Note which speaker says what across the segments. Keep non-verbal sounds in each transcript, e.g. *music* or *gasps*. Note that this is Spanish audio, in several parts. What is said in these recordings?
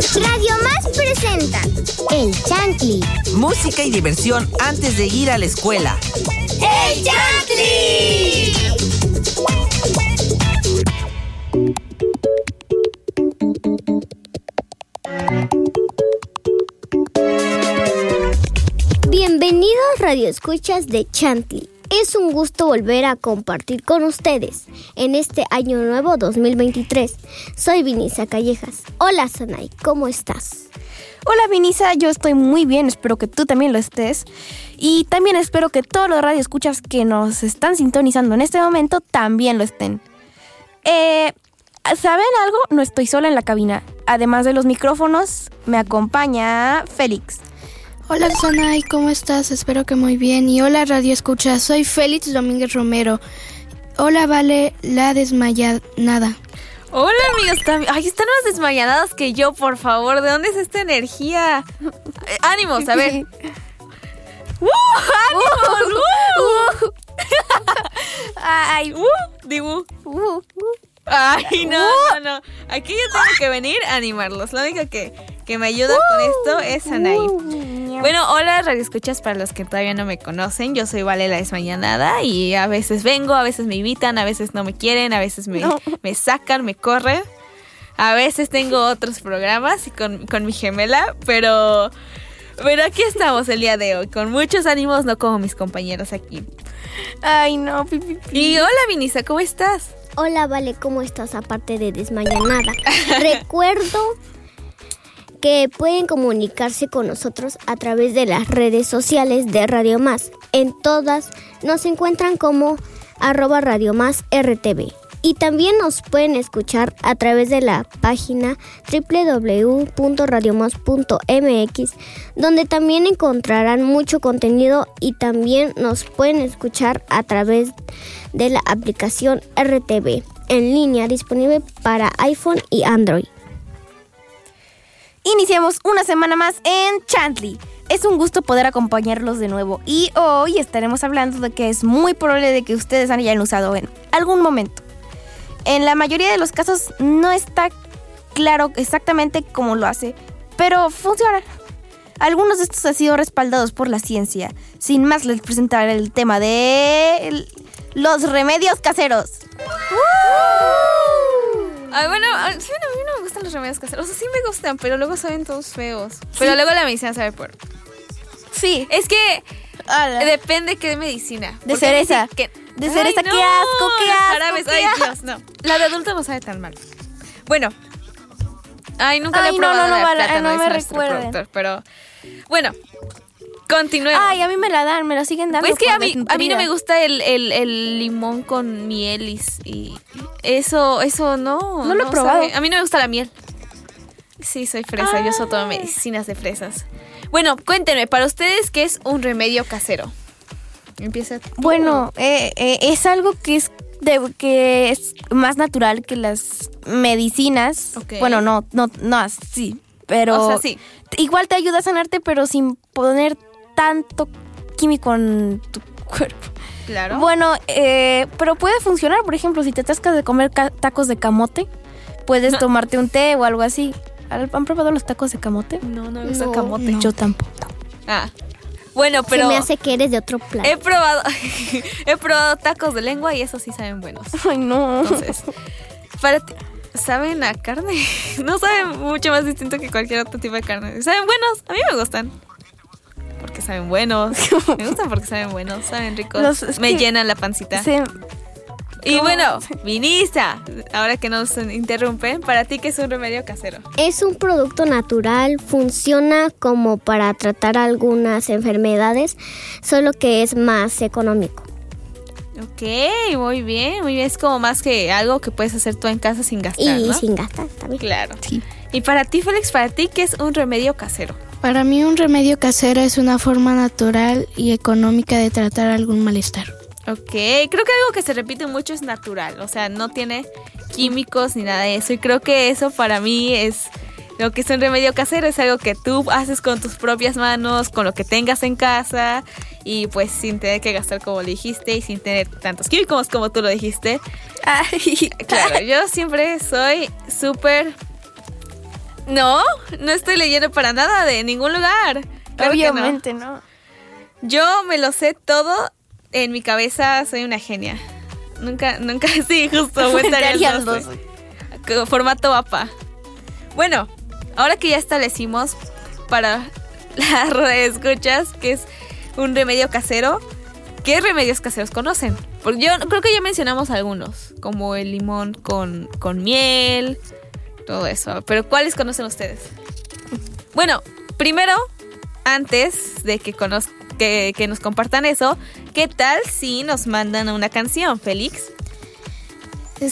Speaker 1: Radio Más presenta El Chantli.
Speaker 2: Música y diversión antes de ir a la escuela.
Speaker 1: ¡El Chantli! Bienvenidos Radio Escuchas de Chantley. Es un gusto volver a compartir con ustedes en este año nuevo 2023. Soy Vinisa Callejas. Hola Sanay, ¿cómo estás?
Speaker 3: Hola Vinisa, yo estoy muy bien, espero que tú también lo estés. Y también espero que todos los radioescuchas que nos están sintonizando en este momento también lo estén. Eh, ¿Saben algo? No estoy sola en la cabina. Además de los micrófonos, me acompaña Félix.
Speaker 4: Hola Sanay, ¿cómo estás? Espero que muy bien. Y hola Radio Escucha, soy Félix Domínguez Romero. Hola Vale, la desmayanada.
Speaker 5: Hola amigos, tam- ay, están más desmayanados que yo, por favor. ¿De dónde es esta energía? Eh, ánimos, a ver. *laughs* ¡Uh! ¡Ánimos! ¡Uh!
Speaker 3: Ay,
Speaker 5: ¡Uh! Dibu. Ay, no, no, no. Aquí yo tengo que venir a animarlos. Lo único que, que me ayuda con esto es Anaí. Bueno, hola, radio escuchas para los que todavía no me conocen. Yo soy Vale la Desmañanada y a veces vengo, a veces me invitan, a veces no me quieren, a veces me, me sacan, me corren. A veces tengo otros programas y con, con mi gemela, pero, pero aquí estamos el día de hoy, con muchos ánimos, no como mis compañeros aquí.
Speaker 3: ay no, pi, pi, pi.
Speaker 5: Y hola, Vinisa, ¿cómo estás?
Speaker 1: Hola Vale, ¿cómo estás aparte de desmayanada? *laughs* Recuerdo que pueden comunicarse con nosotros a través de las redes sociales de Radio Más. En todas nos encuentran como arroba Radio Más RTV. Y también nos pueden escuchar a través de la página www.radiomás.mx, donde también encontrarán mucho contenido y también nos pueden escuchar a través de la aplicación RTV en línea disponible para iPhone y Android.
Speaker 3: Iniciamos una semana más en Chantley. Es un gusto poder acompañarlos de nuevo y hoy estaremos hablando de que es muy probable de que ustedes hayan usado en algún momento. En la mayoría de los casos no está claro exactamente cómo lo hace, pero funciona. Algunos de estos han sido respaldados por la ciencia. Sin más, les presentaré el tema de los remedios caseros.
Speaker 5: Ay, bueno, a- sí, no, a mí no me gustan los remedios caseros. O sea, sí me gustan, pero luego saben todos feos. Pero luego la medicina sabe por.
Speaker 3: Sí.
Speaker 5: Es que
Speaker 3: Ala.
Speaker 5: depende qué medicina.
Speaker 3: De
Speaker 5: Porque
Speaker 3: cereza.
Speaker 5: que-
Speaker 3: De
Speaker 5: Ay,
Speaker 3: cereza,
Speaker 5: no,
Speaker 3: qué asco, qué asco,
Speaker 5: jarabes,
Speaker 3: qué
Speaker 5: Ay. Dios, no. La de adulto no sabe tan mal. Bueno. Ay, nunca lo he probado
Speaker 3: no, no,
Speaker 5: la de plátano,
Speaker 3: no me recuerden.
Speaker 5: pero bueno, continuemos.
Speaker 3: Ay, a mí me la dan, me la siguen dando.
Speaker 5: Pues es que a mí, a mí no me gusta el, el- el limón con miel y, y eso, eso no.
Speaker 3: No lo he probado.
Speaker 5: sabe. A mí no me gusta la miel. Sí, soy fresa, yo soy
Speaker 3: Ah.
Speaker 5: todo medicinas de fresas. Bueno, cuéntenme, para ustedes, ¿qué es un remedio casero? Empieza. tú.
Speaker 3: Bueno, eh, eh, es algo que es de, que es más natural que las medicinas. Bueno, no, no, no, sí, pero
Speaker 5: O sea, sí.
Speaker 3: igual te ayuda a sanarte, pero sin poner tanto químico en tu cuerpo.
Speaker 5: Claro.
Speaker 3: Bueno, eh, pero puede funcionar, por ejemplo, si te atascas de comer tacos de camote, puedes tomarte un té o algo así. ¿Han probado los tacos de camote?
Speaker 5: no, no me gusta
Speaker 1: No,
Speaker 5: camote.
Speaker 3: Yo tampoco.
Speaker 5: Ah. Bueno, pero
Speaker 1: Se me hace que eres de otro
Speaker 5: he
Speaker 1: planeta.
Speaker 5: probado *laughs* he probado tacos de lengua y esos sí saben buenos. *laughs*
Speaker 3: Ay, no.
Speaker 5: Entonces, para ti, ¿saben a carne? *laughs* No saben mucho más distinto que cualquier otro tipo de carne. ¿Saben buenos? A mí me gustan. Porque saben buenos. *laughs* Me gustan porque saben buenos, saben ricos.
Speaker 3: Los-
Speaker 5: me
Speaker 3: que-
Speaker 5: llenan la pancita.
Speaker 3: Se-
Speaker 5: y bueno, Vinista, ahora que nos interrumpen, para ti, ¿qué es un remedio casero?
Speaker 1: Es un producto natural, funciona como para tratar algunas enfermedades, solo que es más económico.
Speaker 5: Ok, muy bien, muy bien. Es como más que algo que puedes hacer tú en casa sin gastar,
Speaker 1: Y
Speaker 5: ¿no?
Speaker 1: sin gastar también.
Speaker 5: Claro. Y para ti, Félix, para ti, ¿qué es un remedio casero?
Speaker 4: Para mí un remedio casero es una forma natural y económica de tratar algún malestar.
Speaker 5: Ok, creo que algo que se repite mucho es natural, o sea, no tiene químicos ni nada de eso. Y creo que eso para mí es lo que es un remedio casero, es algo que tú haces con tus propias manos, con lo que tengas en casa y pues sin tener que gastar como lo dijiste y sin tener tantos químicos como tú lo dijiste.
Speaker 3: Ay,
Speaker 5: Claro, yo siempre soy súper No, no estoy leyendo para nada de ningún lugar. Claro que no.
Speaker 3: Obviamente, no.
Speaker 5: Yo me lo sé todo en mi cabeza, soy una genia. Nunca, nunca, *laughs* sí, justo, buen tarea
Speaker 3: Tarea
Speaker 5: al 12.
Speaker 3: doce.
Speaker 5: Co- Formato APA. Bueno, ahora que ya establecimos para *laughs* las escuchas que es un remedio casero, ¿qué remedios caseros conocen? Porque yo creo que ya mencionamos algunos, como el limón con, con miel, todo eso. Pero ¿cuáles conocen ustedes? Bueno, primero, antes de que, conoz- que, que nos compartan eso, ¿qué tal si nos mandan una canción, Félix?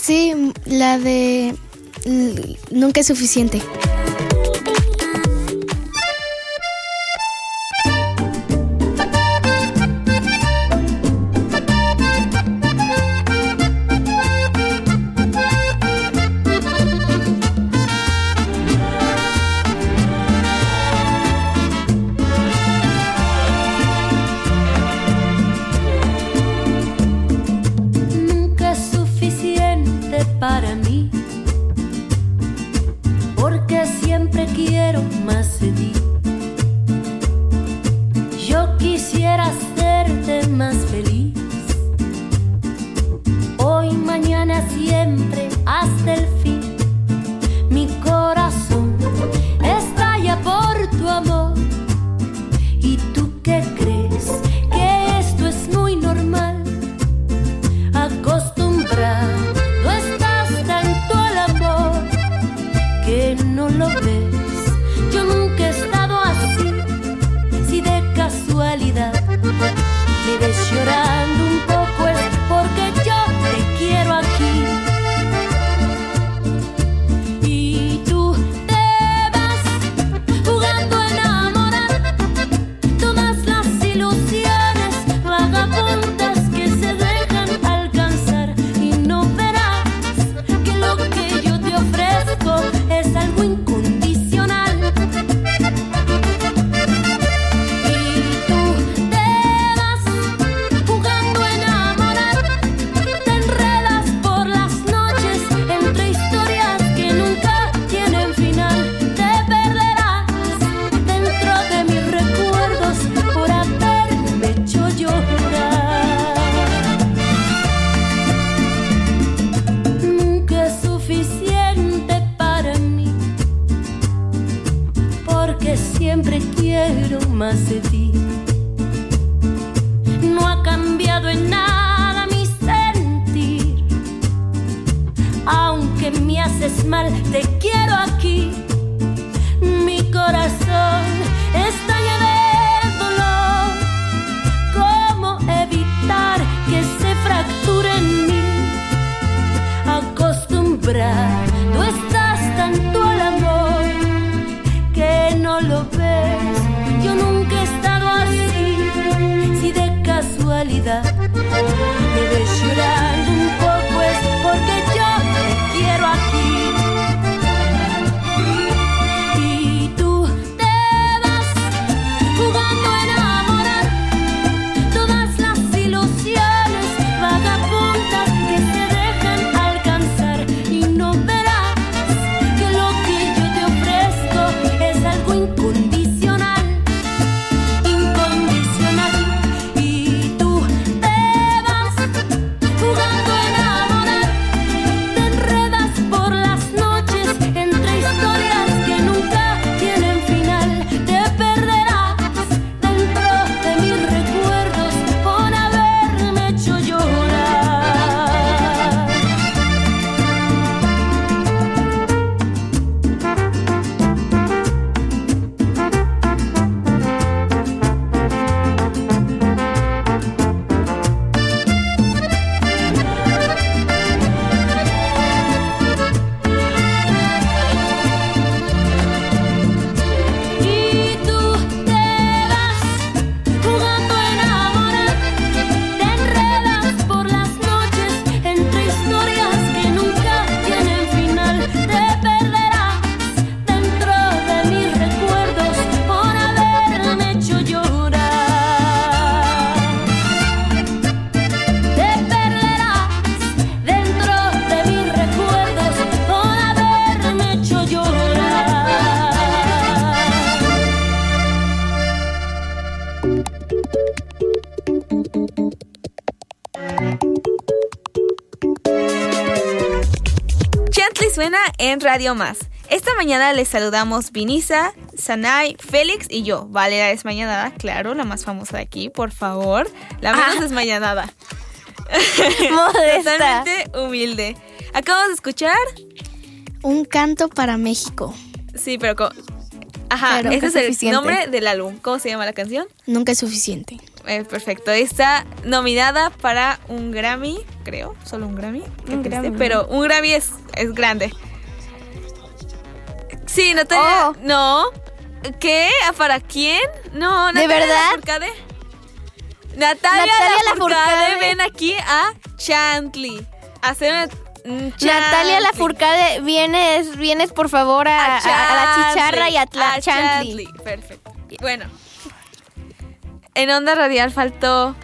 Speaker 4: Sí, la de Nunca es suficiente.
Speaker 6: Para mí,
Speaker 5: suena en Radio Más. Esta mañana les saludamos Vinisa, Sanay, Félix y yo. Vale, la desmañanada, claro, la más famosa de aquí, por favor. La menos
Speaker 3: Ah.
Speaker 5: desmañanada. *laughs*
Speaker 3: Modesta.
Speaker 5: Totalmente humilde. Acabamos de escuchar.
Speaker 4: Un canto para México.
Speaker 5: Sí, pero. co- Ajá,
Speaker 3: Pero
Speaker 5: ese es el nombre del álbum. ¿Cómo se llama la canción?
Speaker 4: Nunca es suficiente.
Speaker 5: Eh, perfecto. Está nominada para un Grammy, creo. Solo un Grammy.
Speaker 3: Un
Speaker 5: triste,
Speaker 3: Grammy.
Speaker 5: Pero un Grammy es, es grande. Sí, Natalia.
Speaker 3: Oh.
Speaker 5: No. ¿Qué? ¿Ah, ¿Para quién? No,
Speaker 3: ¿De
Speaker 5: Natalia
Speaker 3: verdad?
Speaker 5: Lafourcade. Natalia,
Speaker 3: Natalia
Speaker 5: Lafourcade,
Speaker 3: Lafourcade.
Speaker 5: ven aquí a Chantley. Hacer una. un
Speaker 3: Natalia
Speaker 5: Chantley.
Speaker 3: Lafourcade, vienes, vienes por favor a, a- a la chicharra y a, Tla-
Speaker 5: a
Speaker 3: Chantley.
Speaker 5: Chantley. Perfecto. Bueno. En Onda Radial faltó.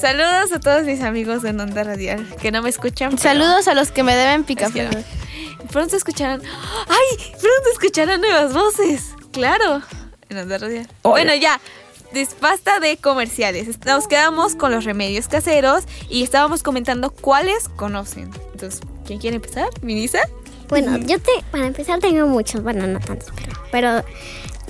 Speaker 5: Saludos a todos mis amigos en Onda Radial que no me escuchan. pero
Speaker 3: Saludos a los que me deben
Speaker 5: es que
Speaker 3: picaflor.
Speaker 5: no. Pronto escucharán. ¡Ay! Pronto escucharán nuevas voces. Claro. En Onda Radial. Bueno, ya. Des- Basta de comerciales. Nos quedamos con los remedios caseros y estábamos comentando cuáles conocen. Entonces, ¿quién quiere empezar? ¿Minisa?
Speaker 1: Bueno, yo te, para empezar tengo muchos, bueno, no tantos, pero, pero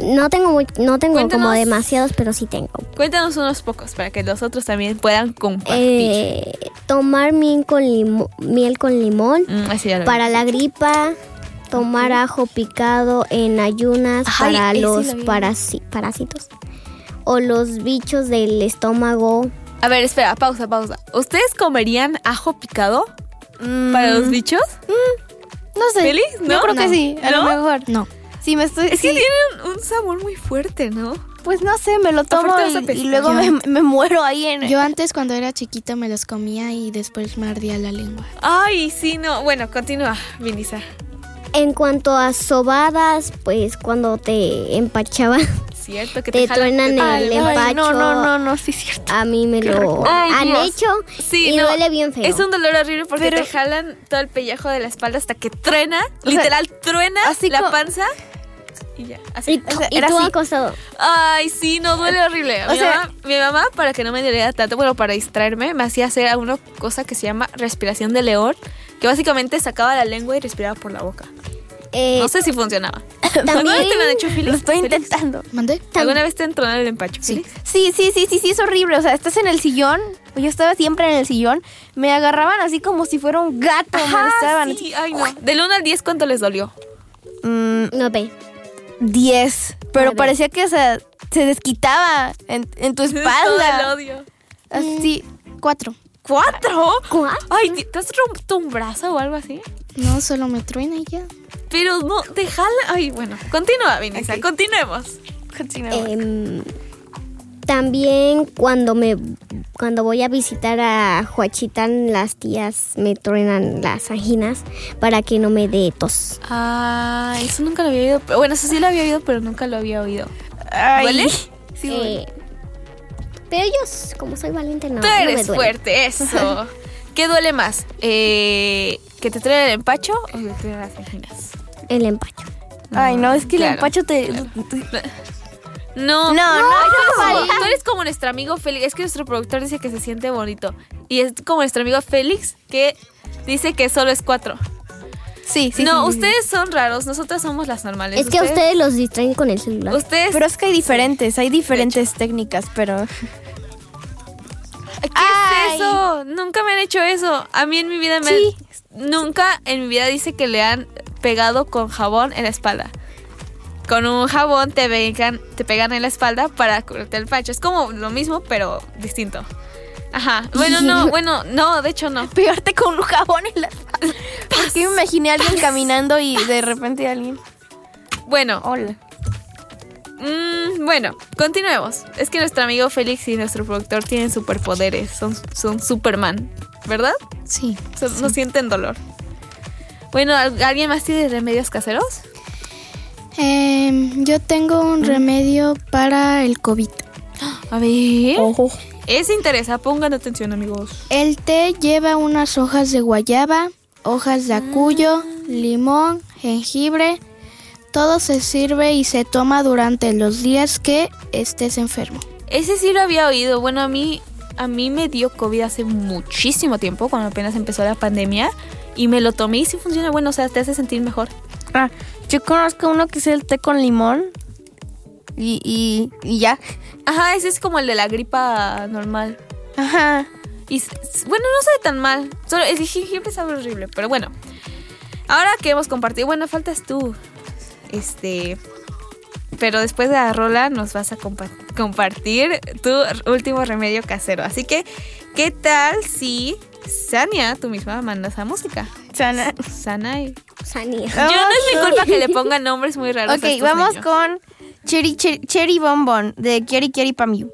Speaker 1: no tengo muy, no tengo como demasiados, pero sí tengo.
Speaker 5: Cuéntanos unos pocos para que los otros también puedan compartir.
Speaker 1: Eh, tomar miel con, limo- miel con limón
Speaker 5: Mm,
Speaker 1: para la gripa, tomar ajo picado en ayunas
Speaker 3: Ay,
Speaker 1: para los
Speaker 3: lo vi.
Speaker 1: parasi- parásitos o los bichos del estómago.
Speaker 5: A ver, espera, pausa, pausa. ¿Ustedes comerían ajo picado
Speaker 3: Mm,
Speaker 5: para los bichos?
Speaker 3: No sé.
Speaker 5: ¿Feliz?
Speaker 3: Yo
Speaker 5: ¿No?
Speaker 3: creo que
Speaker 5: No.
Speaker 3: sí, a
Speaker 5: ¿No?
Speaker 3: lo mejor.
Speaker 4: No.
Speaker 3: Sí, me estoy.
Speaker 5: Es que tienen un sabor muy fuerte, ¿no?
Speaker 3: Pues no sé, me lo tomo y, luego me, me muero ahí en.
Speaker 4: Yo antes cuando era chiquita me los comía y después me ardía la lengua.
Speaker 5: Ay, sí, no. Bueno, continúa, Vinisa.
Speaker 1: En cuanto a sobadas, pues cuando te empachaban,
Speaker 5: Cierto que te,
Speaker 1: te truenan
Speaker 3: Ay,
Speaker 1: el
Speaker 3: ay,
Speaker 1: empacho.
Speaker 3: no, no, no, no, sí es cierto.
Speaker 1: A mí me lo
Speaker 5: Ay,
Speaker 1: han
Speaker 5: Dios.
Speaker 1: hecho
Speaker 5: Sí,
Speaker 1: y
Speaker 5: no,
Speaker 1: duele bien feo.
Speaker 5: Es un dolor horrible porque
Speaker 3: Pero-
Speaker 5: te jalan todo el pellejo de la espalda hasta que truena.
Speaker 3: sea,
Speaker 5: literal, truena
Speaker 3: así
Speaker 5: la panza. Y ya, así.
Speaker 1: Y,
Speaker 3: O sea,
Speaker 1: y
Speaker 3: era
Speaker 1: tú
Speaker 3: así.
Speaker 1: acostado.
Speaker 5: Ay, sí, no duele horrible. *laughs*
Speaker 3: O
Speaker 5: mi,
Speaker 3: sea-
Speaker 5: mamá, mi mamá, para que no me doliera tanto, bueno, para distraerme, me hacía hacer una cosa que se llama respiración de león, que básicamente sacaba la lengua y respiraba por la boca.
Speaker 1: Eh,
Speaker 5: No sé si funcionaba. *laughs* ¿Alguna vez te lo han hecho, Félix?
Speaker 3: Lo estoy intentando.
Speaker 4: ¿Mandé?
Speaker 5: ¿Alguna vez te entronaron el empacho,
Speaker 4: Sí.
Speaker 3: Sí, sí, sí, sí, sí, es horrible. O sea, estás en el sillón. Yo estaba siempre en el sillón. Me agarraban así como si fuera un gato. me
Speaker 5: Ajá,
Speaker 3: estaban
Speaker 5: sí, ay no. Del 1 al 10, ¿cuánto les dolió?
Speaker 3: Mm,
Speaker 1: no ve.
Speaker 3: 10. Pero parecía que o sea, se desquitaba en, en tu *laughs*
Speaker 5: Todo el
Speaker 3: espalda.
Speaker 5: odio.
Speaker 3: Así.
Speaker 4: Cuatro.
Speaker 5: ¿Cuatro?
Speaker 1: ¿Cuál?
Speaker 5: Ay, ¿te has roto un brazo o algo así?
Speaker 4: No, solo me truena y ya.
Speaker 5: Pero no, te jala. Ay, bueno. Continúa, Vinisa.
Speaker 3: Ok.
Speaker 5: Continuemos.
Speaker 1: Em, también cuando me cuando voy a visitar a Juachitán, las tías me truenan las anginas para que no me dé tos.
Speaker 5: Ah, eso nunca lo había oído. Pero- Bueno, eso sí lo había oído, pero nunca lo había oído.
Speaker 3: Ay.
Speaker 5: ¿Duele?
Speaker 3: Sí.
Speaker 1: Eh, pero yo, como soy valiente, no,
Speaker 5: Tú
Speaker 1: no me
Speaker 5: eres
Speaker 1: duele.
Speaker 5: fuerte, eso. *laughs* ¿Qué duele más? Eh, ¿Que te traen el empacho o que te traen las anginas?
Speaker 1: El empacho.
Speaker 3: Ay, no, es que el
Speaker 5: Claro.
Speaker 3: empacho te. *laughs*
Speaker 5: No,
Speaker 3: No, no,
Speaker 5: Tú eres como nuestro amigo Félix. Es que nuestro productor dice que se siente bonito. Y es como nuestro amigo Félix que dice que solo es cuatro.
Speaker 3: Sí, sí.
Speaker 5: no,
Speaker 3: sí, sí, sí.
Speaker 5: ustedes son raros. Nosotras somos las normales.
Speaker 1: Es que a ustedes los distraen con el celular.
Speaker 5: Ustedes.
Speaker 3: Pero es que hay diferentes, hay diferentes técnicas, pero.
Speaker 5: ¿Qué
Speaker 3: Ay.
Speaker 5: es eso? Nunca me han hecho eso. A mí en mi vida me.
Speaker 3: Sí.
Speaker 5: Nunca en mi vida dice que le han pegado con jabón en la espalda. Con un jabón te pegan, te pegan en la espalda para curarte el pacho. Es como lo mismo, pero distinto. Ajá. Bueno, no, *laughs* bueno, no, de hecho no.
Speaker 3: Pegarte con un jabón en la espalda. *laughs* Porque me imaginé a alguien caminando y de repente alguien.
Speaker 5: Bueno,
Speaker 3: Hola.
Speaker 5: mm, bueno, continuemos. Es que nuestro amigo Félix y nuestro productor tienen superpoderes. Son, son Superman, ¿verdad?
Speaker 4: Sí.
Speaker 5: No sienten dolor. Bueno, ¿al- ¿alguien más tiene remedios caseros?
Speaker 4: Eh, yo tengo un remedio para el COVID.
Speaker 5: A ver.
Speaker 3: Ojo.
Speaker 5: Es interesa, pongan atención amigos.
Speaker 4: El té lleva unas hojas de guayaba, hojas de acuyo, ah. limón, jengibre. Todo se sirve y se toma durante los días que estés enfermo.
Speaker 5: Ese sí lo había oído. Bueno, a mí, a mí me dio COVID hace muchísimo tiempo, cuando apenas empezó la pandemia, y me lo tomé y sí funciona. Bueno, o sea, te hace sentir mejor.
Speaker 7: Ah, yo conozco uno que es el té con limón. Y, y, y ya.
Speaker 5: Ajá, ese es como el de la gripa normal.
Speaker 7: Ajá.
Speaker 5: Y bueno, no sabe tan mal. Solo el jengibre sabe horrible, pero bueno. Ahora que hemos compartido, bueno, faltas tú. Este, pero después de la rola nos vas a compa compartir tu último remedio casero. Así que, ¿qué tal si Sania, tú misma, mandas la música?
Speaker 7: Sana.
Speaker 5: Sanai.
Speaker 1: Sanai.
Speaker 5: Yo no es mi culpa que le pongan nombres muy raros.
Speaker 7: Ok, vamos con Cherry, Cherry, Cherry Bonbon de Kieri Kieri
Speaker 1: Pam
Speaker 7: Yu.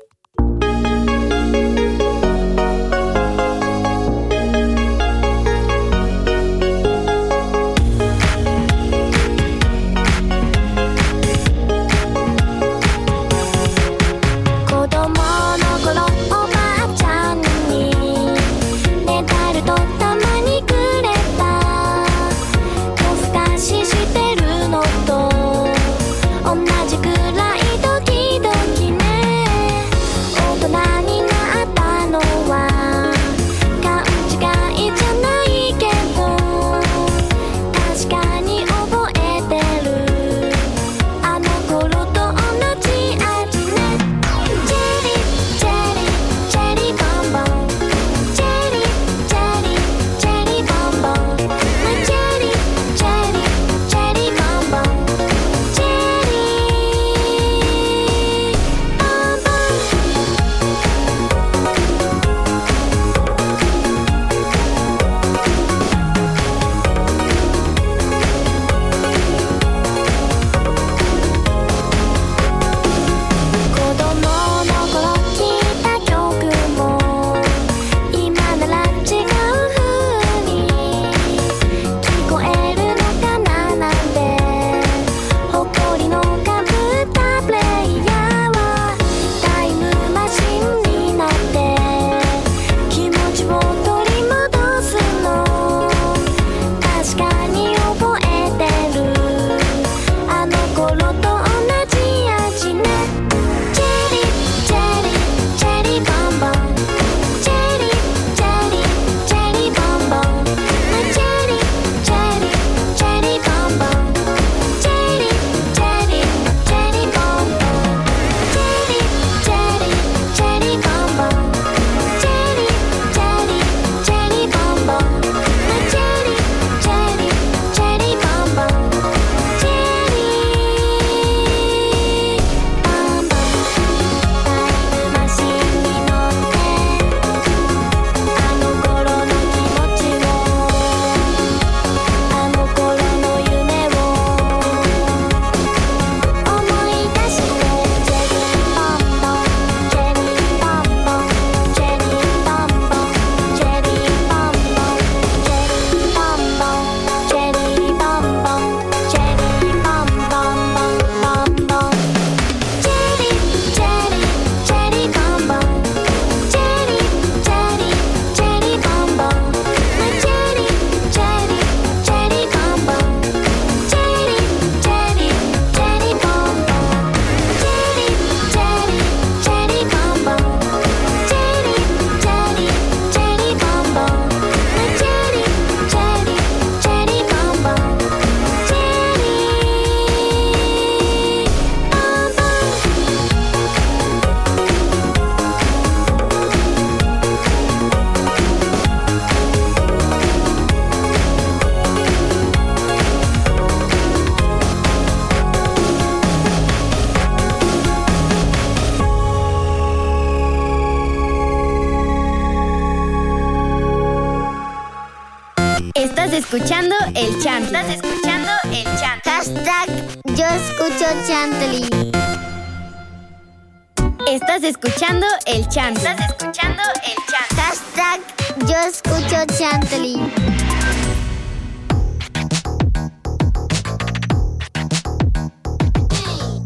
Speaker 7: Escuchando. Estás escuchando el chant.
Speaker 1: Hashtag yo escucho Chantley.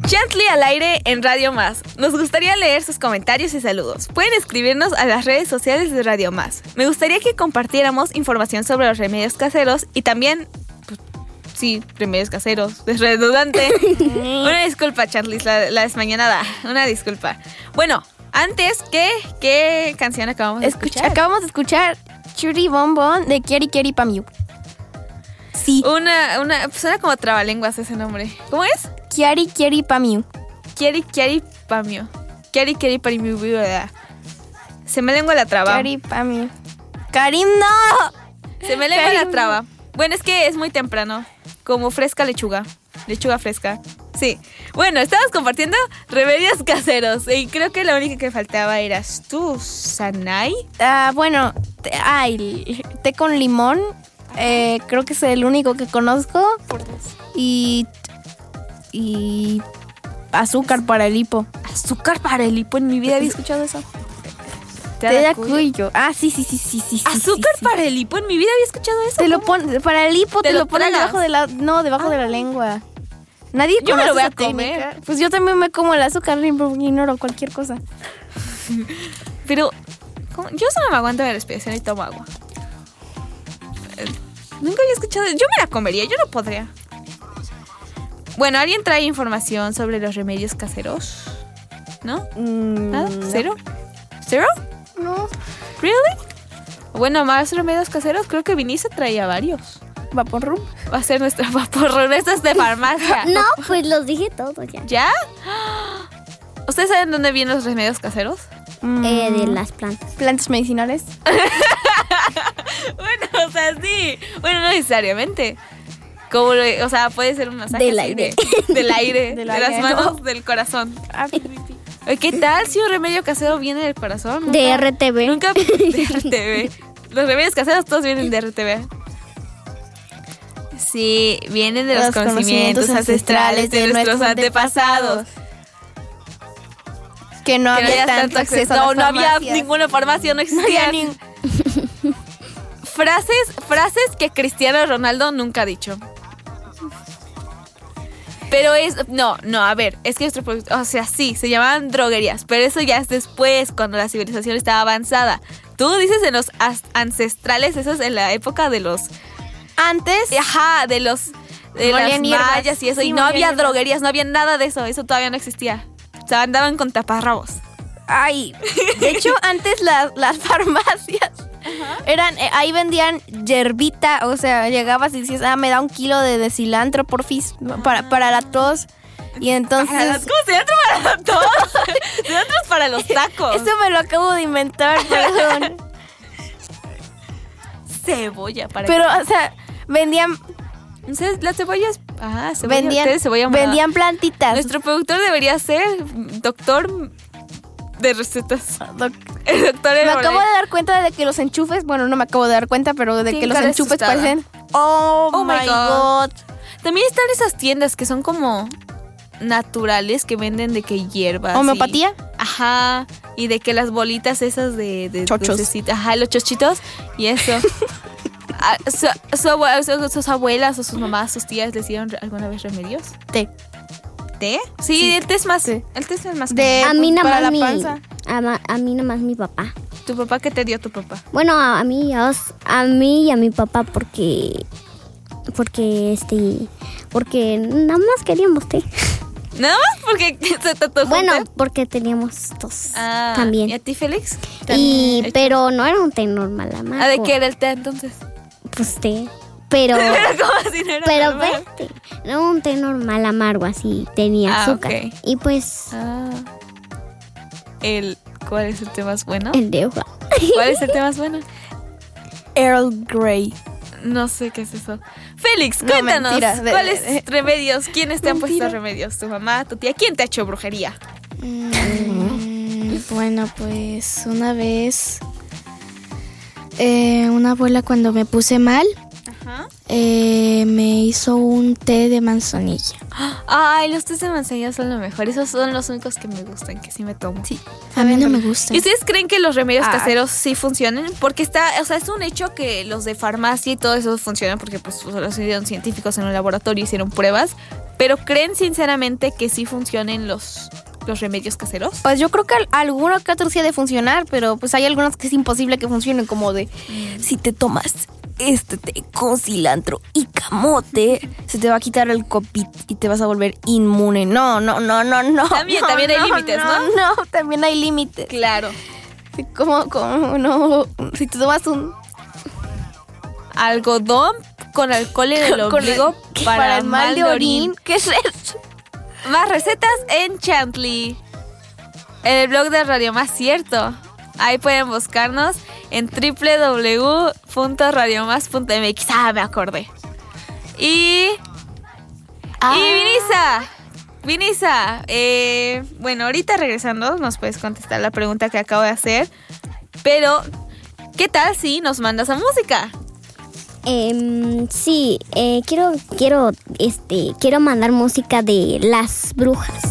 Speaker 1: Chantley
Speaker 5: al aire en Radio Más. Nos gustaría leer sus comentarios y saludos. Pueden escribirnos a las redes sociales de Radio Más. Me gustaría que compartiéramos información sobre los remedios caseros y también, pues, sí, remedios caseros. *laughs* Es redundante. *laughs* Una disculpa, Chantley, la, la desmañanada. Una disculpa. Bueno, antes, ¿qué, qué canción acabamos de
Speaker 3: Escucha-
Speaker 5: escuchar?
Speaker 3: acabamos de escuchar Churi Bon de Keri Keri Pamiu. Sí.
Speaker 5: Una, una, suena como trabalenguas ese nombre. ¿Cómo es?
Speaker 3: Kiari Kiari Pamiu.
Speaker 5: Kieri Kieri Pamio. Kieri Kieri Pamio. Se me lengua la traba.
Speaker 3: Kiari Pamiu. Karim, no.
Speaker 5: Se me lengua la traba. Bueno, es que es muy temprano. Como fresca lechuga. Lechuga fresca. Sí. Bueno, estabas compartiendo remedios caseros. Y creo que la única que faltaba eras tú, Sanai.
Speaker 3: Ah, bueno, te- ay, té con limón. eh, creo que es el único que conozco. Y. Y. Azúcar para el hipo.
Speaker 5: Azúcar para el hipo. En mi vida había escuchado eso.
Speaker 3: Té de cuyo. Ah, sí, sí, sí, sí, sí.
Speaker 5: Azúcar
Speaker 3: sí, sí.
Speaker 5: para el hipo. En mi vida había escuchado eso.
Speaker 3: Te lo pon, para el hipo
Speaker 5: ¿Te
Speaker 3: te,
Speaker 5: lo
Speaker 3: lo pones debajo de la. No, debajo de la lengua. Nadie
Speaker 5: Yo me lo voy a
Speaker 3: esa técnica.
Speaker 5: comer.
Speaker 3: Pues yo también me como el azúcar ignoro cualquier cosa.
Speaker 5: Pero ¿cómo? yo solo me aguanto la respiración y tomo agua. Eh, Nunca había escuchado. Yo me la comería, yo no podría. Bueno, ¿alguien trae información sobre los remedios caseros? ¿No? ¿Nada? ¿Cero? ¿Cero?
Speaker 3: No.
Speaker 5: ¿Really? Bueno, más remedios caseros, creo que Vinice traía varios.
Speaker 3: Vaporrum.
Speaker 5: Va a ser nuestro *laughs* vapor, esto es de farmacia. *laughs*
Speaker 1: No, pues los dije todos ya.
Speaker 5: ¿Ya? ¿Ustedes saben dónde vienen los remedios caseros?
Speaker 1: Eh, de las plantas.
Speaker 3: Plantas medicinales. *laughs*
Speaker 5: Bueno, o sea, sí. Bueno, no necesariamente. Como, o sea, puede ser un masaje.
Speaker 1: Del aire.
Speaker 5: de- del aire.
Speaker 3: Del
Speaker 5: de las manos, del corazón. Oye, ¿Qué tal si un remedio casero viene del corazón?
Speaker 1: De
Speaker 5: Nunca-
Speaker 1: RTV.
Speaker 5: Nunca de RTV. Los remedios caseros todos vienen de RTV. Sí, vienen de los,
Speaker 3: Los
Speaker 5: conocimientos,
Speaker 3: conocimientos
Speaker 5: ancestrales de, nuestros antepasados.
Speaker 3: Que no
Speaker 5: Que
Speaker 3: había tanto acceso a
Speaker 5: No,
Speaker 3: las
Speaker 5: no había
Speaker 3: farmacias.
Speaker 5: ninguna farmacia, no
Speaker 3: No
Speaker 5: existía.
Speaker 3: había ni-
Speaker 5: Frases, frases que Cristiano Ronaldo nunca ha dicho. Pero es, no, no, a ver, es que nuestro producto, o sea, sí, se llamaban droguerías, pero eso ya es después, cuando la civilización estaba avanzada. Tú dices en los ancestrales, eso es en la época de los,
Speaker 3: Antes.
Speaker 5: ajá, de los, de las
Speaker 3: hierbas.
Speaker 5: mayas y eso,
Speaker 3: Sí,
Speaker 5: y no
Speaker 3: molían
Speaker 5: había
Speaker 3: hierbas.
Speaker 5: droguerías, no había nada de eso, eso todavía no existía. O sea, andaban con taparrabos.
Speaker 3: Ay. De hecho, *laughs* antes las, las farmacias eran. eh, ahí vendían yerbita. O sea, llegabas y decías, ah, me da un kilo de, de cilantro, porfis, para, para la tos. Y entonces.
Speaker 5: Para las- ¿Cómo cilantro para todos? cilantro es para los tacos.
Speaker 3: Eso me lo acabo de inventar, perdón. *laughs*
Speaker 5: Cebolla para
Speaker 3: Pero, o sea, vendían.
Speaker 5: Las cebollas. Ah, cebolla.
Speaker 3: Vendían,
Speaker 5: cebolla
Speaker 3: vendían plantitas.
Speaker 5: Nuestro productor debería ser doctor de recetas.
Speaker 3: Doc- *laughs*
Speaker 5: El doctor
Speaker 3: Me acabo de dar cuenta de que los enchufes, bueno, no me acabo de dar cuenta, pero de
Speaker 5: Sí,
Speaker 3: que los enchufes
Speaker 5: asustada.
Speaker 3: parecen. Oh,
Speaker 5: Oh my God.
Speaker 3: god.
Speaker 5: También están esas tiendas que son como naturales que venden de que hierbas. y-
Speaker 3: ¿Homeopatía?
Speaker 5: Ajá. Y de que las bolitas esas de, de
Speaker 3: Chochos.
Speaker 5: Ajá, los chochitos. Y eso. *laughs* Ah, su- su abue- su- sus abuelas o sus mamás, sus tías les dieron alguna vez remedios.
Speaker 3: Té.
Speaker 5: ¿Té? Sí, el té es más.
Speaker 3: Sí.
Speaker 5: El té es más.
Speaker 3: De-
Speaker 1: A mí nada más mi. A, a mí nada más mi papá.
Speaker 5: ¿Tu papá qué te dio tu papá?
Speaker 1: Bueno, a, a mí, a, a mí y a mi papá porque. Porque este. Porque nada más queríamos té. *laughs*
Speaker 5: Nada más porque *laughs* se
Speaker 1: Bueno,
Speaker 5: té.
Speaker 1: porque teníamos dos
Speaker 5: Ah, ¿Y a
Speaker 1: también.
Speaker 5: ti, Félix?
Speaker 1: Y,
Speaker 5: También.
Speaker 1: pero no era un té normal, amargo.
Speaker 5: ¿Ah, de qué era el té entonces?
Speaker 1: Pues té. Pero. *laughs*
Speaker 5: Si no era
Speaker 1: pero
Speaker 5: normal.
Speaker 1: vete. Era un té normal amargo, así. Tenía
Speaker 5: Ah,
Speaker 1: azúcar.
Speaker 5: ok.
Speaker 1: Y pues.
Speaker 5: Ah. El, ¿Cuál es el té más bueno?
Speaker 1: El de hoja. *laughs*
Speaker 5: ¿Cuál es el té más bueno?
Speaker 3: Earl Grey.
Speaker 5: No sé qué es eso. Félix,
Speaker 3: No,
Speaker 5: cuéntanos.
Speaker 3: de-
Speaker 5: ¿Cuáles
Speaker 3: de-
Speaker 5: remedios? ¿Quiénes te han puesto remedios? ¿Tu mamá, tu tía? ¿Quién te ha hecho brujería?
Speaker 4: Mm, *laughs* bueno, pues una vez eh, una abuela cuando me puse mal
Speaker 5: Ajá.
Speaker 4: eh, me hizo un té de manzanilla.
Speaker 5: Ay, los tés de manzanilla son lo mejor. Esos son los únicos que me gustan, que sí me tomo. Sí.
Speaker 4: A mí no me gusta.
Speaker 5: ¿Y ustedes creen que los remedios
Speaker 3: Ah.
Speaker 5: caseros sí funcionan? Porque está, o sea, es un hecho que los de farmacia y todo eso funcionan porque pues los hicieron científicos en un laboratorio, hicieron pruebas. Pero ¿creen sinceramente que sí funcionen los, los remedios caseros?
Speaker 3: Pues yo creo que al- alguno que otro sí ha de funcionar, pero pues hay algunos que es imposible que funcionen, como de si te tomas este té con cilantro y camote, se te va a quitar el COVID y te vas a volver inmune. No, no, no, no, no.
Speaker 5: También-
Speaker 3: no,
Speaker 5: también hay límites, ¿no?
Speaker 3: No, también hay límites.
Speaker 5: Claro.
Speaker 3: Como, como, no, si te tomas un...
Speaker 5: Algodón con alcohol en el *laughs* ombligo para,
Speaker 3: el mal de orín. ¿Qué es eso?
Speaker 5: Más recetas en Chantley. En el blog de Radio Más Cierto. Ahí pueden buscarnos en www.radiomás.mx. Ah, me acordé. Y. Y Vinisa. Vinisa. eh, bueno, ahorita regresando nos puedes contestar la pregunta que acabo de hacer. Pero, ¿qué tal si nos mandas a música?
Speaker 1: Em, sí, eh, quiero, quiero, este, quiero mandar música de las brujas.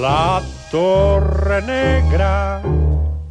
Speaker 8: La torre negra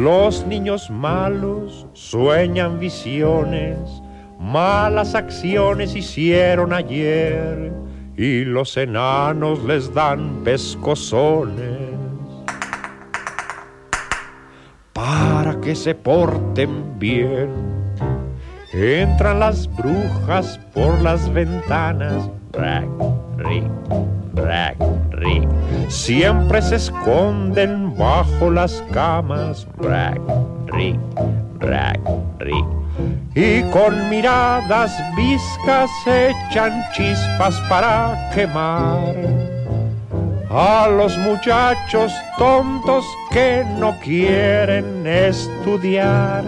Speaker 8: Los niños malos sueñan visiones, malas acciones hicieron ayer y los enanos les dan pescozones para que se porten bien. Entran las brujas por las ventanas, rack, rick, rack, rick. Siempre se esconden bajo las camas, rack, rick, rack, rick. Y con miradas viscas echan chispas para quemar a los muchachos tontos que no quieren estudiar.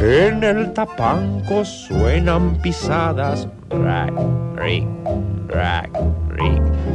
Speaker 8: En el tapanco suenan pisadas, rack, rick, rack.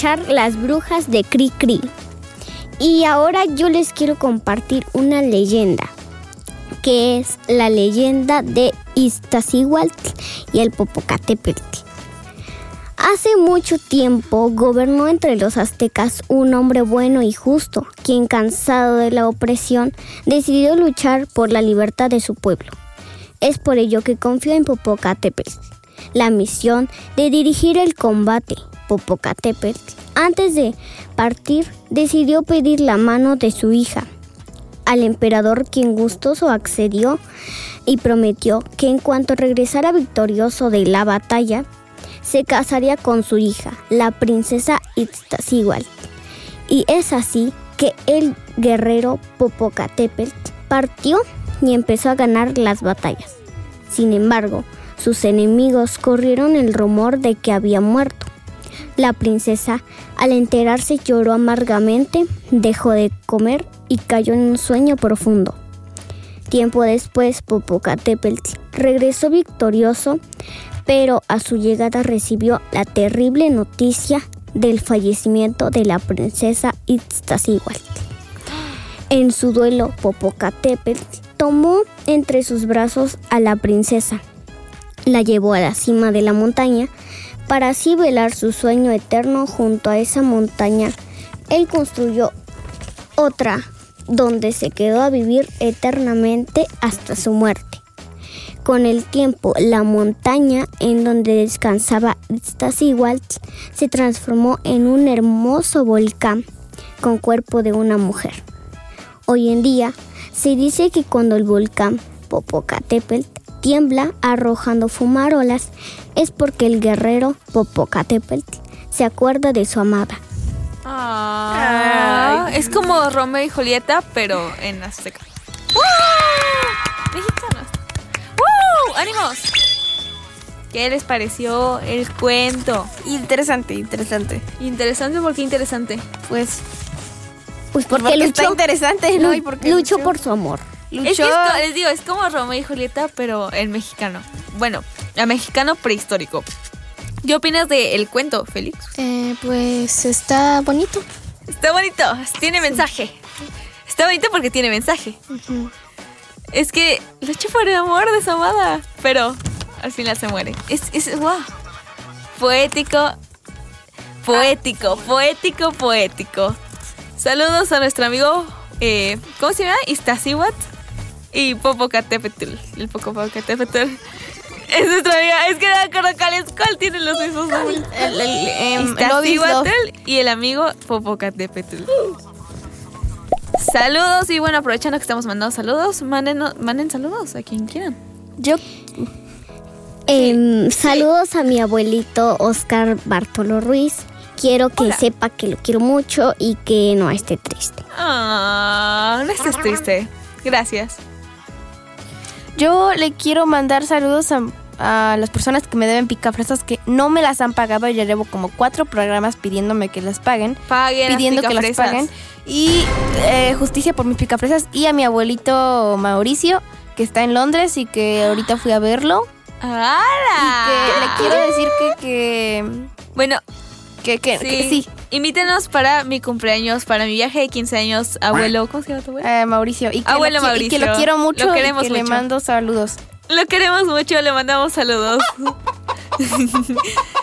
Speaker 1: Las Brujas de Cri Cri. Y ahora yo les quiero compartir una leyenda, que es la leyenda de Iztaccíhuatl y el Popocatépetl. Hace mucho tiempo gobernó entre los aztecas un hombre bueno y justo, quien cansado de la opresión decidió luchar por la libertad de su pueblo. Es por ello que confió en Popocatépetl la misión de dirigir el combate. Popocatépetl, antes de partir, decidió pedir la mano de su hija al emperador, quien gustoso accedió y prometió que en cuanto regresara victorioso de la batalla, se casaría con su hija, la princesa Iztaccíhuatl. Y es así que el guerrero Popocatépetl partió y empezó a ganar las batallas. Sin embargo, sus enemigos corrieron el rumor de que había muerto. La princesa, al enterarse, lloró amargamente, dejó de comer y cayó en un sueño profundo. Tiempo después, Popocatépetl regresó victorioso, pero a su llegada recibió la terrible noticia del fallecimiento de la princesa Iztaccíhuatl. En su duelo, Popocatépetl tomó entre sus brazos a la princesa, la llevó a la cima de la montaña para así velar su sueño eterno junto a esa montaña. Él construyó otra donde se quedó a vivir eternamente hasta su muerte. Con el tiempo, la montaña en donde descansaba Iztaccíhuatl se transformó en un hermoso volcán con cuerpo de una mujer. Hoy en día, se dice que cuando el volcán Popocatépetl tiembla arrojando fumarolas es porque el guerrero Popocatépetl se acuerda de su amada.
Speaker 5: Ah, es como Romeo y Julieta, pero en azteca. ¡Uh! Mexicanos. ¡Uh! ¡Ánimos! ¿Qué les pareció el cuento?
Speaker 3: Interesante, interesante.
Speaker 5: Interesante, ¿por qué interesante?
Speaker 3: Pues,
Speaker 1: Pues porque,
Speaker 3: porque está
Speaker 1: luchó,
Speaker 3: interesante, ¿no?
Speaker 1: lu-
Speaker 3: Y porque
Speaker 1: luchó por su amor.
Speaker 5: Es que es co- les digo, es como Romeo y Julieta, pero en mexicano. Bueno, a mexicano prehistórico. ¿Qué opinas del cuento, Félix?
Speaker 4: Eh, pues está bonito.
Speaker 5: Está bonito, tiene mensaje. Está bonito porque tiene mensaje. Es que lucha por el amor de su amada, pero al final se muere. Es, es wow. Poético, poético, poético, poético. Saludos a nuestro amigo, eh, ¿cómo se llama? Iztaccíhuatl y Popocatépetl. El Popocatépetl. Es nuestra amiga. Es que no me acuerdo cuál es cuál tiene los mismos nombres.
Speaker 3: El, el, em,
Speaker 5: y el amigo Popocatépetl. Saludos y bueno, aprovechando que estamos mandando saludos, manden, manden saludos a quien quieran.
Speaker 3: Yo
Speaker 1: Em, Saludos a mi abuelito Oscar Bartolo Ruiz. Quiero que
Speaker 5: Hola.
Speaker 1: sepa que lo quiero mucho y que no esté triste.
Speaker 5: Ah, no estés triste. Gracias.
Speaker 3: Yo le quiero mandar saludos a, a las personas que me deben picafresas que no me las han pagado. Ya llevo como cuatro programas pidiéndome que las paguen.
Speaker 5: Paguen
Speaker 3: pidiendo
Speaker 5: las
Speaker 3: que las paguen. Y eh, justicia por mis picafresas. Y a mi abuelito Mauricio, que está en Londres y que ahorita fui a verlo.
Speaker 5: ¡Hala!
Speaker 3: Y que le quiero decir que... que
Speaker 5: Bueno,
Speaker 3: que, que-
Speaker 5: sí.
Speaker 3: que sí,
Speaker 5: Invítenos para mi cumpleaños, para mi viaje de 15 años, abuelo. ¿Cómo se llama tu abuelo?
Speaker 3: eh, Mauricio. Y que,
Speaker 5: Abuelo
Speaker 3: lo, qui- y que
Speaker 5: Mauricio.
Speaker 3: lo quiero mucho
Speaker 5: Lo queremos
Speaker 3: y que le
Speaker 5: mucho.
Speaker 3: mando saludos.
Speaker 5: Lo queremos mucho, le mandamos saludos. *laughs*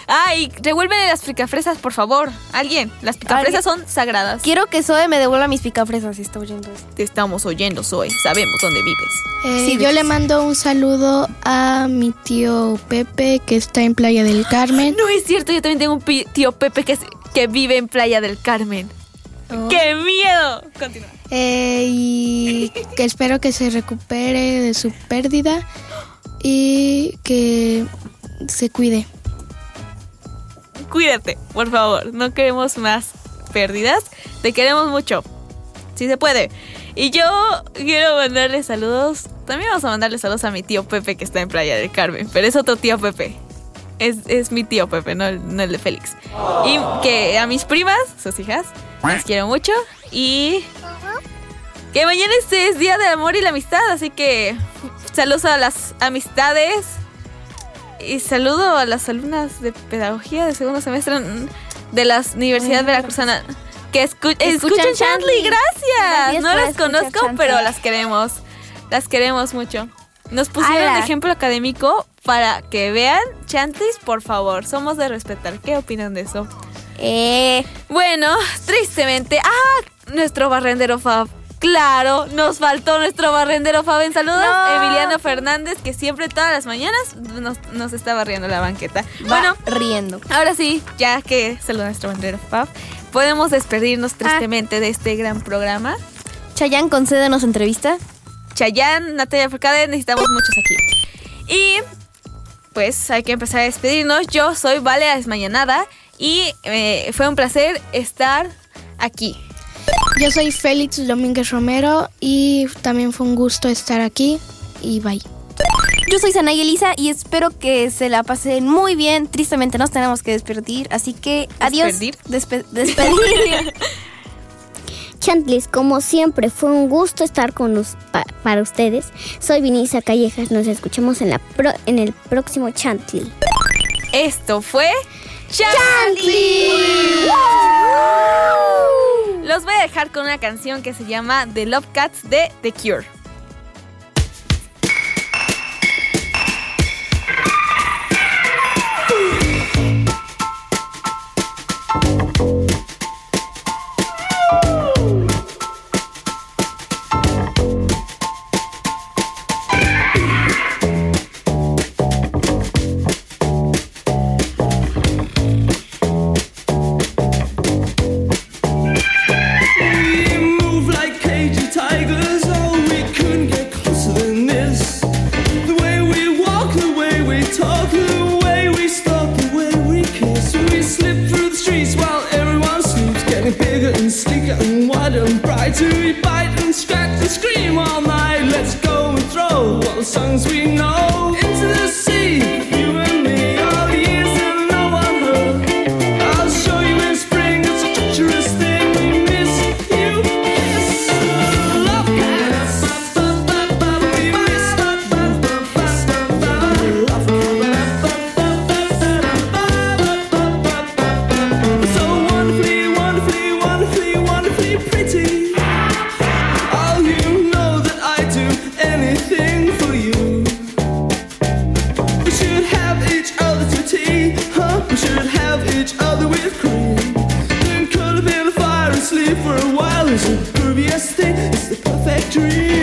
Speaker 5: Ay, revuélvele las picafresas, por favor. Alguien, las picafresas son sagradas.
Speaker 3: Quiero que Zoe me devuelva mis picafresas si está oyendo esto.
Speaker 5: Te estamos oyendo, Zoe. Sabemos dónde vives.
Speaker 4: Eh,
Speaker 3: Sí,
Speaker 4: yo le mando un saludo a mi tío Pepe que está en Playa del *gasps* Carmen.
Speaker 5: No es cierto, yo también tengo un pi- tío Pepe que, es- que vive en Playa del Carmen.
Speaker 4: Oh.
Speaker 5: ¡Qué miedo! Continúa.
Speaker 4: Eh, y que espero que se recupere de su pérdida y que se cuide.
Speaker 5: Cuídate, por favor. No queremos más pérdidas. Te queremos mucho. Si se puede. Y yo quiero mandarle saludos. También vamos a mandarle saludos a mi tío Pepe que está en Playa del Carmen. Pero es otro tío Pepe. Es, es mi tío Pepe, no, el- no el de Félix. Y que a mis primas, sus hijas, las quiero mucho. Y que mañana este es Día del Amor y la Amistad. Así que saludos a las amistades. Y saludo a las alumnas de pedagogía de segundo semestre de la Universidad Veracruzana que escu- escuchan, Chantley. Gracias. No las conozco,
Speaker 3: Chantley.
Speaker 5: pero las queremos. Las queremos mucho. Nos pusieron de ejemplo académico para que vean Chantleys, por favor. Somos de respetar. ¿Qué opinan de eso?
Speaker 3: Eh,
Speaker 5: Bueno, tristemente. ¡Ah! Nuestro barrendero Fab. Claro, nos faltó nuestro barrendero Fab en saludos.
Speaker 3: No.
Speaker 5: Emiliano Fernández, que siempre todas las mañanas nos, nos está barriendo la banqueta.
Speaker 3: bueno,
Speaker 5: Bueno,
Speaker 3: riendo.
Speaker 5: ahora sí, ya que saluda nuestro barrendero Fab, podemos despedirnos
Speaker 3: Ah.
Speaker 5: tristemente de este gran programa.
Speaker 3: Chayanne, concédenos entrevista.
Speaker 5: Chayán, Natalia Furcade, necesitamos muchos aquí. Y pues hay que empezar a despedirnos. Yo soy Vale Desmañanada y eh, fue un placer estar aquí.
Speaker 4: Yo soy Félix Domínguez Romero y también fue un gusto estar aquí y bye.
Speaker 3: Yo soy Sanay Elisa y espero que se la pasen muy bien. Tristemente nos tenemos que despedir, así que adiós.
Speaker 5: ¿Despedir?
Speaker 3: Despe despedir. *laughs*
Speaker 9: Chantlis, como siempre, fue un gusto estar con los, para ustedes. Soy Vinisa Callejas, nos escuchamos en, la pro en el próximo Chantlis.
Speaker 5: Esto fue Chantley. Los voy a dejar con una canción que se llama The Love Cats de The Cure.
Speaker 9: factory.